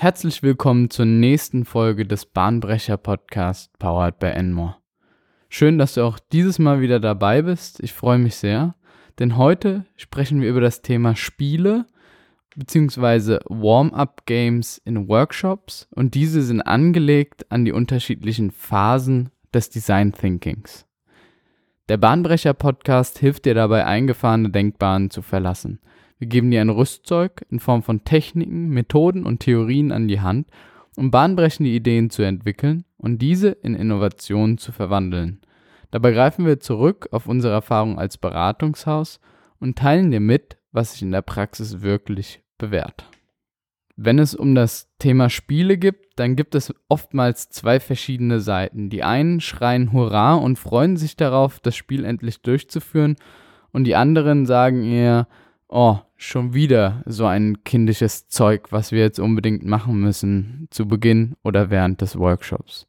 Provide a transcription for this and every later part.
Herzlich willkommen zur nächsten Folge des Bahnbrecher Podcast Powered by Enmore. Schön, dass du auch dieses Mal wieder dabei bist. Ich freue mich sehr, denn heute sprechen wir über das Thema Spiele bzw. Warm-up Games in Workshops und diese sind angelegt an die unterschiedlichen Phasen des Design Thinkings. Der Bahnbrecher Podcast hilft dir dabei, eingefahrene Denkbahnen zu verlassen – wir geben dir ein Rüstzeug in Form von Techniken, Methoden und Theorien an die Hand, um bahnbrechende Ideen zu entwickeln und diese in Innovationen zu verwandeln. Dabei greifen wir zurück auf unsere Erfahrung als Beratungshaus und teilen dir mit, was sich in der Praxis wirklich bewährt. Wenn es um das Thema Spiele gibt, dann gibt es oftmals zwei verschiedene Seiten. Die einen schreien Hurra und freuen sich darauf, das Spiel endlich durchzuführen, und die anderen sagen eher, oh, schon wieder so ein kindisches Zeug, was wir jetzt unbedingt machen müssen zu Beginn oder während des Workshops.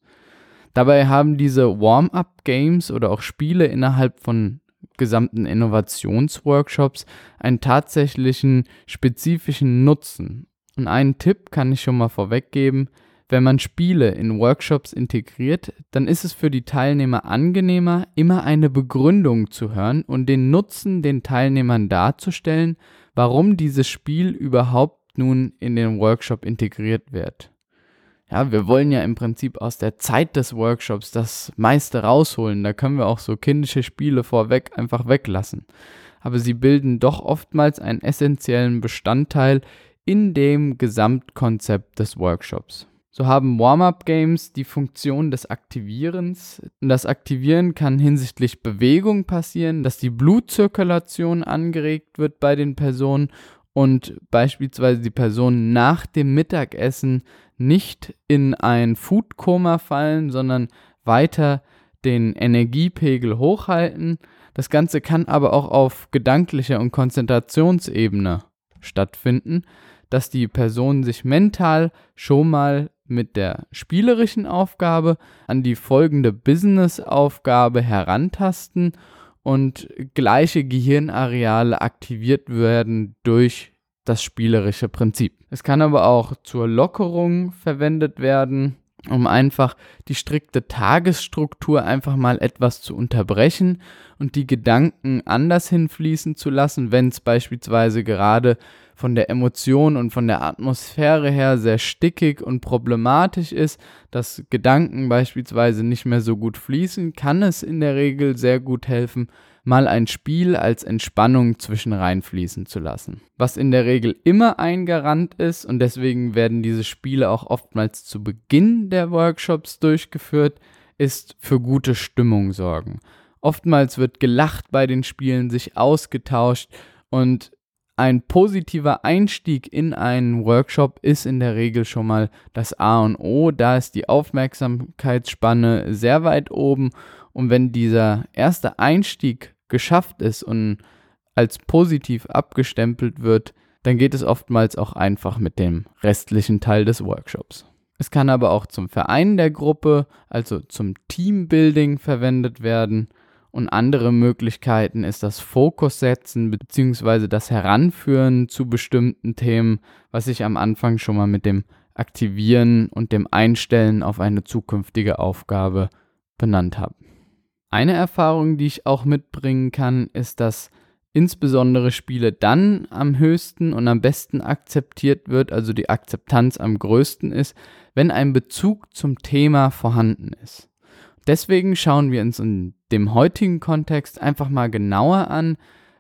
Dabei haben diese Warm-up-Games oder auch Spiele innerhalb von gesamten Innovationsworkshops einen tatsächlichen spezifischen Nutzen. Und einen Tipp kann ich schon mal vorweggeben, wenn man Spiele in Workshops integriert, dann ist es für die Teilnehmer angenehmer, immer eine Begründung zu hören und den Nutzen den Teilnehmern darzustellen, warum dieses Spiel überhaupt nun in den Workshop integriert wird. Ja, wir wollen ja im Prinzip aus der Zeit des Workshops das meiste rausholen. Da können wir auch so kindische Spiele vorweg einfach weglassen. Aber sie bilden doch oftmals einen essentiellen Bestandteil in dem Gesamtkonzept des Workshops. So haben Warm-up-Games die Funktion des Aktivierens. Das Aktivieren kann hinsichtlich Bewegung passieren, dass die Blutzirkulation angeregt wird bei den Personen und beispielsweise die Personen nach dem Mittagessen nicht in ein Foodkoma fallen, sondern weiter den Energiepegel hochhalten. Das Ganze kann aber auch auf gedanklicher und Konzentrationsebene stattfinden, dass die Personen sich mental schon mal mit der spielerischen Aufgabe an die folgende Business-Aufgabe herantasten und gleiche Gehirnareale aktiviert werden durch das spielerische Prinzip. Es kann aber auch zur Lockerung verwendet werden, um einfach die strikte Tagesstruktur einfach mal etwas zu unterbrechen und die Gedanken anders hinfließen zu lassen, wenn es beispielsweise gerade von der Emotion und von der Atmosphäre her sehr stickig und problematisch ist, dass Gedanken beispielsweise nicht mehr so gut fließen, kann es in der Regel sehr gut helfen, mal ein Spiel als Entspannung zwischen reinfließen zu lassen. Was in der Regel immer ein Garant ist und deswegen werden diese Spiele auch oftmals zu Beginn der Workshops durchgeführt, ist für gute Stimmung sorgen. Oftmals wird gelacht bei den Spielen, sich ausgetauscht und ein positiver Einstieg in einen Workshop ist in der Regel schon mal das A und O. Da ist die Aufmerksamkeitsspanne sehr weit oben. Und wenn dieser erste Einstieg geschafft ist und als positiv abgestempelt wird, dann geht es oftmals auch einfach mit dem restlichen Teil des Workshops. Es kann aber auch zum Verein der Gruppe, also zum Teambuilding verwendet werden. Und andere Möglichkeiten ist das Fokus setzen bzw. das Heranführen zu bestimmten Themen, was ich am Anfang schon mal mit dem Aktivieren und dem Einstellen auf eine zukünftige Aufgabe benannt habe. Eine Erfahrung, die ich auch mitbringen kann, ist, dass insbesondere Spiele dann am höchsten und am besten akzeptiert wird, also die Akzeptanz am größten ist, wenn ein Bezug zum Thema vorhanden ist. Deswegen schauen wir uns in dem heutigen Kontext einfach mal genauer an,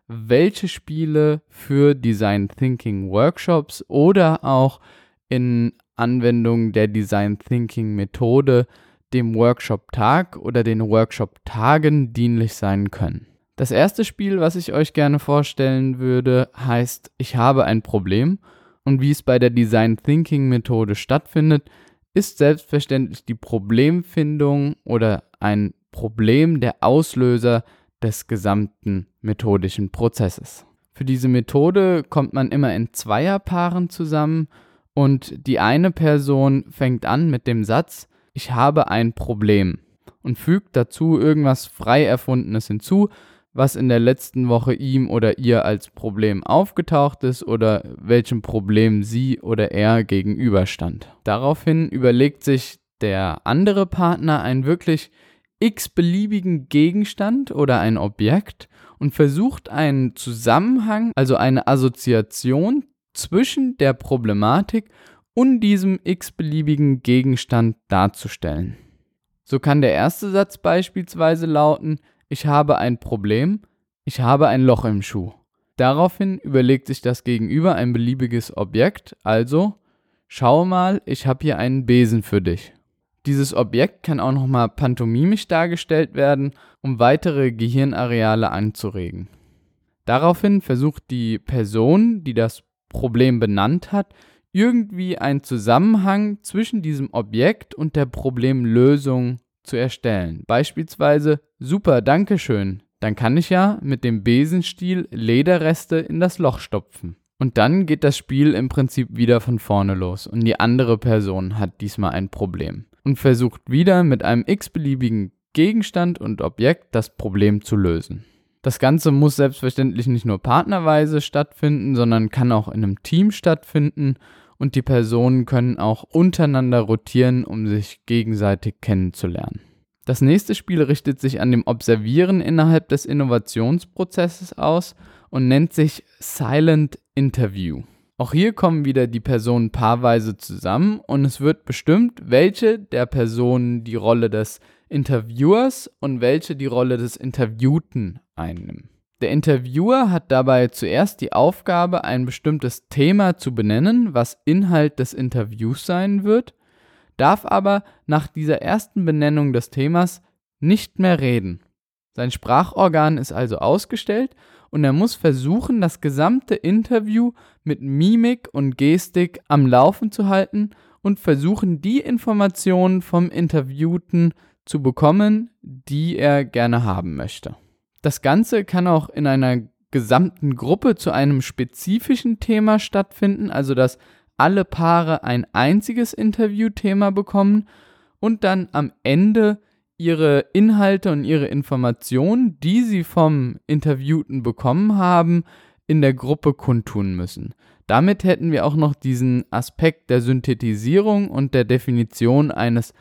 welche Spiele für Design Thinking Workshops oder auch in Anwendung der Design Thinking Methode dem Workshop Tag oder den Workshop Tagen dienlich sein können. Das erste Spiel, was ich euch gerne vorstellen würde, heißt Ich habe ein Problem und wie es bei der Design Thinking Methode stattfindet, ist selbstverständlich die Problemfindung oder ein Problem der Auslöser des gesamten methodischen Prozesses. Für diese Methode kommt man immer in Zweierpaaren zusammen und die eine Person fängt an mit dem Satz, ich habe ein Problem und fügt dazu irgendwas frei erfundenes hinzu, was in der letzten Woche ihm oder ihr als Problem aufgetaucht ist oder welchem Problem sie oder er gegenüberstand. Daraufhin überlegt sich der andere Partner einen wirklich x-beliebigen Gegenstand oder ein Objekt und versucht einen Zusammenhang, also eine Assoziation zwischen der Problematik und diesem x-beliebigen Gegenstand darzustellen. So kann der erste Satz beispielsweise lauten, ich habe ein Problem, ich habe ein Loch im Schuh. Daraufhin überlegt sich das Gegenüber ein beliebiges Objekt, also schau mal, ich habe hier einen Besen für dich. Dieses Objekt kann auch nochmal pantomimisch dargestellt werden, um weitere Gehirnareale anzuregen. Daraufhin versucht die Person, die das Problem benannt hat, irgendwie einen Zusammenhang zwischen diesem Objekt und der Problemlösung zu erstellen. Beispielsweise, super, danke schön. Dann kann ich ja mit dem Besenstiel Lederreste in das Loch stopfen. Und dann geht das Spiel im Prinzip wieder von vorne los und die andere Person hat diesmal ein Problem und versucht wieder mit einem x-beliebigen Gegenstand und Objekt das Problem zu lösen. Das Ganze muss selbstverständlich nicht nur partnerweise stattfinden, sondern kann auch in einem Team stattfinden und die Personen können auch untereinander rotieren, um sich gegenseitig kennenzulernen. Das nächste Spiel richtet sich an dem Observieren innerhalb des Innovationsprozesses aus und nennt sich Silent Interview. Auch hier kommen wieder die Personen paarweise zusammen und es wird bestimmt, welche der Personen die Rolle des Interviewers und welche die Rolle des Interviewten einnimmt. Der Interviewer hat dabei zuerst die Aufgabe, ein bestimmtes Thema zu benennen, was Inhalt des Interviews sein wird, darf aber nach dieser ersten Benennung des Themas nicht mehr reden. Sein Sprachorgan ist also ausgestellt und er muss versuchen, das gesamte Interview mit Mimik und Gestik am Laufen zu halten und versuchen, die Informationen vom Interviewten zu bekommen, die er gerne haben möchte. Das Ganze kann auch in einer gesamten Gruppe zu einem spezifischen Thema stattfinden, also dass alle Paare ein einziges Interviewthema bekommen und dann am Ende ihre Inhalte und ihre Informationen, die sie vom Interviewten bekommen haben, in der Gruppe kundtun müssen. Damit hätten wir auch noch diesen Aspekt der Synthetisierung und der Definition eines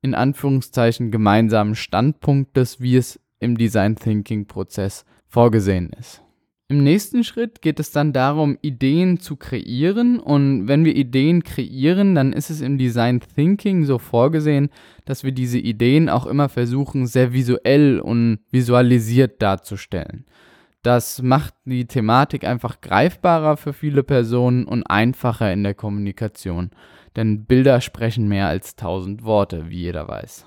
in Anführungszeichen gemeinsamen Standpunktes, wie es im Design Thinking Prozess vorgesehen ist. Im nächsten Schritt geht es dann darum, Ideen zu kreieren. Und wenn wir Ideen kreieren, dann ist es im Design Thinking so vorgesehen, dass wir diese Ideen auch immer versuchen, sehr visuell und visualisiert darzustellen. Das macht die Thematik einfach greifbarer für viele Personen und einfacher in der Kommunikation. Denn Bilder sprechen mehr als tausend Worte, wie jeder weiß.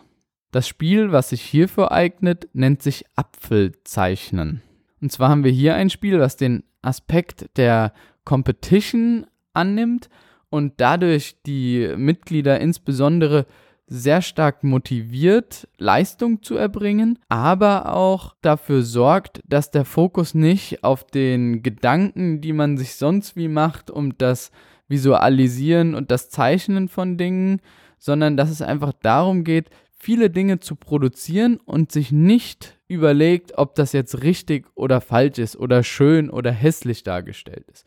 Das Spiel, was sich hierfür eignet, nennt sich Apfelzeichnen. Und zwar haben wir hier ein Spiel, was den Aspekt der Competition annimmt und dadurch die Mitglieder insbesondere sehr stark motiviert, Leistung zu erbringen, aber auch dafür sorgt, dass der Fokus nicht auf den Gedanken, die man sich sonst wie macht, um das Visualisieren und das Zeichnen von Dingen, sondern dass es einfach darum geht, viele Dinge zu produzieren und sich nicht überlegt, ob das jetzt richtig oder falsch ist oder schön oder hässlich dargestellt ist.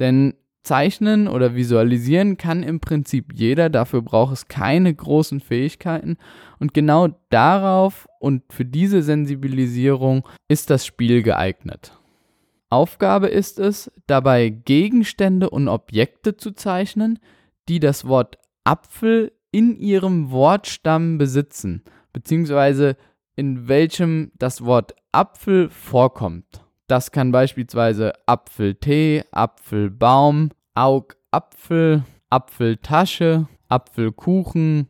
Denn Zeichnen oder Visualisieren kann im Prinzip jeder, dafür braucht es keine großen Fähigkeiten und genau darauf und für diese Sensibilisierung ist das Spiel geeignet. Aufgabe ist es, dabei Gegenstände und Objekte zu zeichnen, die das Wort Apfel in ihrem Wortstamm besitzen, beziehungsweise in welchem das Wort Apfel vorkommt. Das kann beispielsweise Apfeltee, Apfelbaum, Augapfel, Apfeltasche, Apfelkuchen,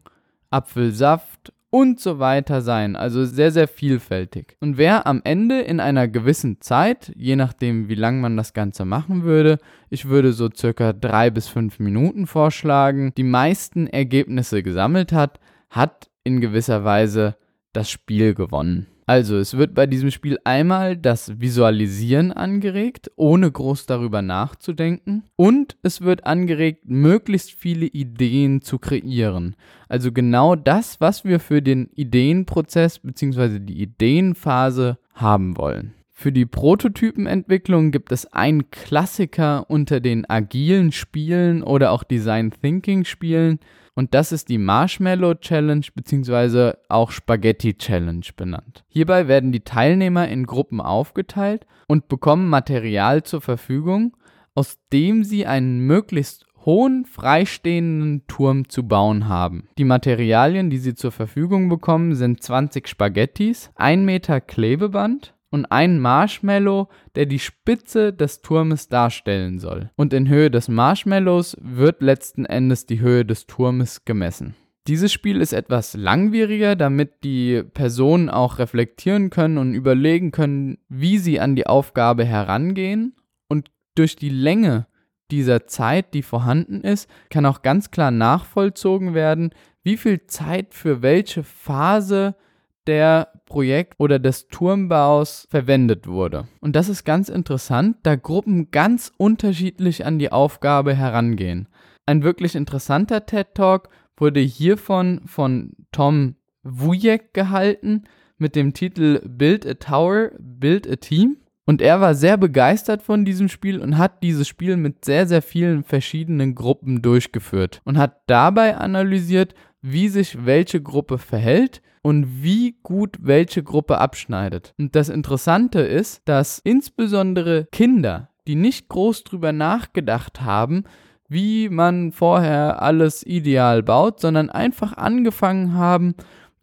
Apfelsaft und so weiter sein. Also sehr, sehr vielfältig. Und wer am Ende in einer gewissen Zeit, je nachdem wie lang man das Ganze machen würde, ich würde so circa drei bis fünf Minuten vorschlagen, die meisten Ergebnisse gesammelt hat, hat in gewisser Weise das Spiel gewonnen. Also, es wird bei diesem Spiel einmal das Visualisieren angeregt, ohne groß darüber nachzudenken. Und es wird angeregt, möglichst viele Ideen zu kreieren. Also genau das, was wir für den Ideenprozess bzw. die Ideenphase haben wollen. Für die Prototypenentwicklung gibt es einen Klassiker unter den agilen Spielen oder auch Design Thinking Spielen und das ist die Marshmallow Challenge bzw. auch Spaghetti Challenge benannt. Hierbei werden die Teilnehmer in Gruppen aufgeteilt und bekommen Material zur Verfügung, aus dem sie einen möglichst hohen freistehenden Turm zu bauen haben. Die Materialien, die sie zur Verfügung bekommen, sind 20 Spaghettis, 1 Meter Klebeband, und ein Marshmallow, der die Spitze des Turmes darstellen soll. Und in Höhe des Marshmallows wird letzten Endes die Höhe des Turmes gemessen. Dieses Spiel ist etwas langwieriger, damit die Personen auch reflektieren können und überlegen können, wie sie an die Aufgabe herangehen. Und durch die Länge dieser Zeit, die vorhanden ist, kann auch ganz klar nachvollzogen werden, wie viel Zeit für welche Phase der Projekt oder des Turmbaus verwendet wurde. Und das ist ganz interessant, da Gruppen ganz unterschiedlich an die Aufgabe herangehen. Ein wirklich interessanter TED Talk wurde hiervon von Tom Wujek gehalten mit dem Titel Build a Tower, Build a Team. Und er war sehr begeistert von diesem Spiel und hat dieses Spiel mit sehr, sehr vielen verschiedenen Gruppen durchgeführt und hat dabei analysiert, wie sich welche Gruppe verhält und wie gut welche Gruppe abschneidet. Und das Interessante ist, dass insbesondere Kinder, die nicht groß drüber nachgedacht haben, wie man vorher alles ideal baut, sondern einfach angefangen haben,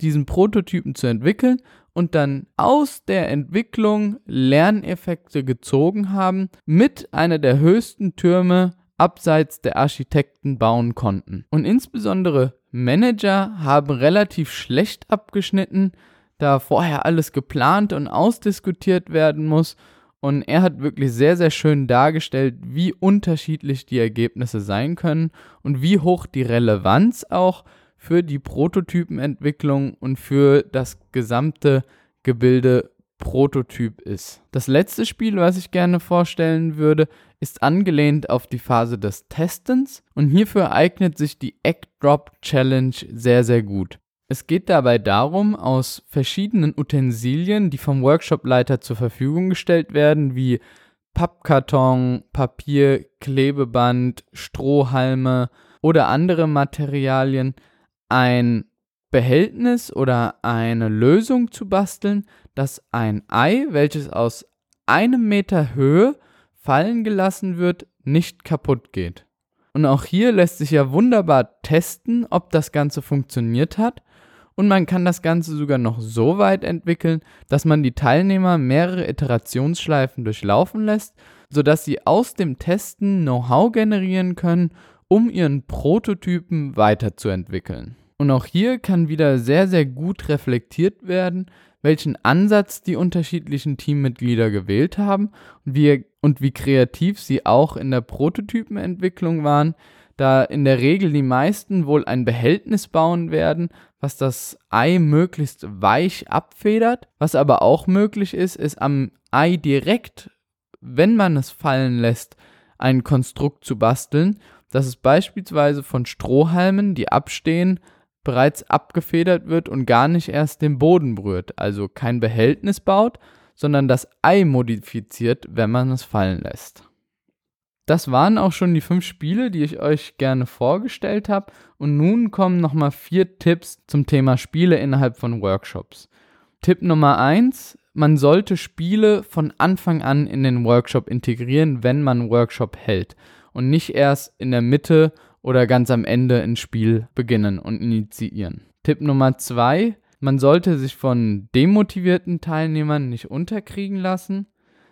diesen Prototypen zu entwickeln und dann aus der Entwicklung Lerneffekte gezogen haben, mit einer der höchsten Türme abseits der Architekten bauen konnten. Und insbesondere Manager haben relativ schlecht abgeschnitten, da vorher alles geplant und ausdiskutiert werden muss. Und er hat wirklich sehr, sehr schön dargestellt, wie unterschiedlich die Ergebnisse sein können und wie hoch die Relevanz auch für die Prototypenentwicklung und für das gesamte Gebilde Prototyp ist. Das letzte Spiel, was ich gerne vorstellen würde, ist angelehnt auf die Phase des Testens und hierfür eignet sich die Egg Drop Challenge sehr, sehr gut. Es geht dabei darum, aus verschiedenen Utensilien, die vom Workshopleiter zur Verfügung gestellt werden, wie Pappkarton, Papier, Klebeband, Strohhalme oder andere Materialien, ein Behältnis oder eine Lösung zu basteln, dass ein Ei, welches aus einem Meter Höhe fallen gelassen wird, nicht kaputt geht. Und auch hier lässt sich ja wunderbar testen, ob das Ganze funktioniert hat. Und man kann das Ganze sogar noch so weit entwickeln, dass man die Teilnehmer mehrere Iterationsschleifen durchlaufen lässt, sodass sie aus dem Testen Know-how generieren können, um ihren Prototypen weiterzuentwickeln. Und auch hier kann wieder sehr, sehr gut reflektiert werden, welchen Ansatz die unterschiedlichen Teammitglieder gewählt haben und wie, und wie kreativ sie auch in der Prototypenentwicklung waren, da in der Regel die meisten wohl ein Behältnis bauen werden, was das Ei möglichst weich abfedert. Was aber auch möglich ist, ist am Ei direkt, wenn man es fallen lässt, ein Konstrukt zu basteln. Das ist beispielsweise von Strohhalmen, die abstehen, bereits abgefedert wird und gar nicht erst den Boden berührt, also kein Behältnis baut, sondern das Ei modifiziert, wenn man es fallen lässt. Das waren auch schon die fünf Spiele, die ich euch gerne vorgestellt habe. Und nun kommen nochmal vier Tipps zum Thema Spiele innerhalb von Workshops. Tipp Nummer eins: Man sollte Spiele von Anfang an in den Workshop integrieren, wenn man Workshop hält. Und nicht erst in der Mitte oder ganz am Ende ins Spiel beginnen und initiieren. Tipp Nummer zwei, man sollte sich von demotivierten Teilnehmern nicht unterkriegen lassen,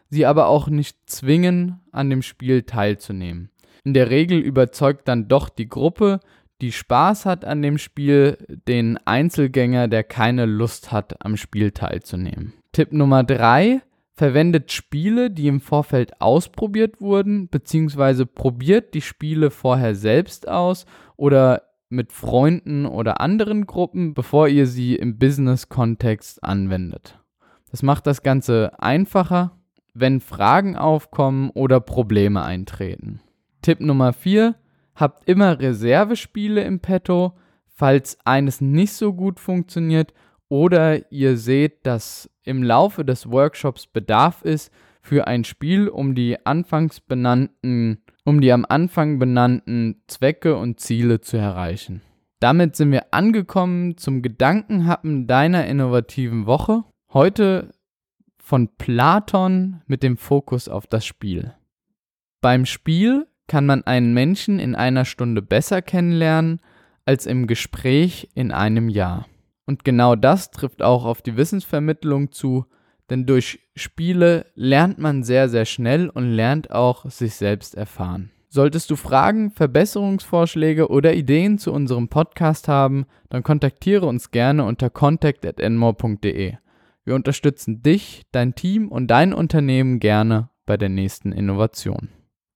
sie aber auch nicht zwingen, an dem Spiel teilzunehmen. In der Regel überzeugt dann doch die Gruppe, die Spaß hat an dem Spiel, den Einzelgänger, der keine Lust hat, am Spiel teilzunehmen. Tipp Nummer drei, verwendet Spiele, die im Vorfeld ausprobiert wurden, beziehungsweise probiert die Spiele vorher selbst aus oder mit Freunden oder anderen Gruppen, bevor ihr sie im Business-Kontext anwendet. Das macht das Ganze einfacher, wenn Fragen aufkommen oder Probleme eintreten. Tipp Nummer 4. Habt immer Reservespiele im Petto, falls eines nicht so gut funktioniert oder ihr seht, dass im Laufe des Workshops Bedarf ist für ein Spiel, um die anfangs benannten, um die am Anfang benannten Zwecke und Ziele zu erreichen. Damit sind wir angekommen zum Gedankenhappen deiner innovativen Woche. Heute von Platon mit dem Fokus auf das Spiel. Beim Spiel kann man einen Menschen in einer Stunde besser kennenlernen als im Gespräch in einem Jahr. Und genau das trifft auch auf die Wissensvermittlung zu, denn durch Spiele lernt man sehr, sehr schnell und lernt auch sich selbst erfahren. Solltest du Fragen, Verbesserungsvorschläge oder Ideen zu unserem Podcast haben, dann kontaktiere uns gerne unter contact@enmore.de. Wir unterstützen dich, dein Team und dein Unternehmen gerne bei der nächsten Innovation.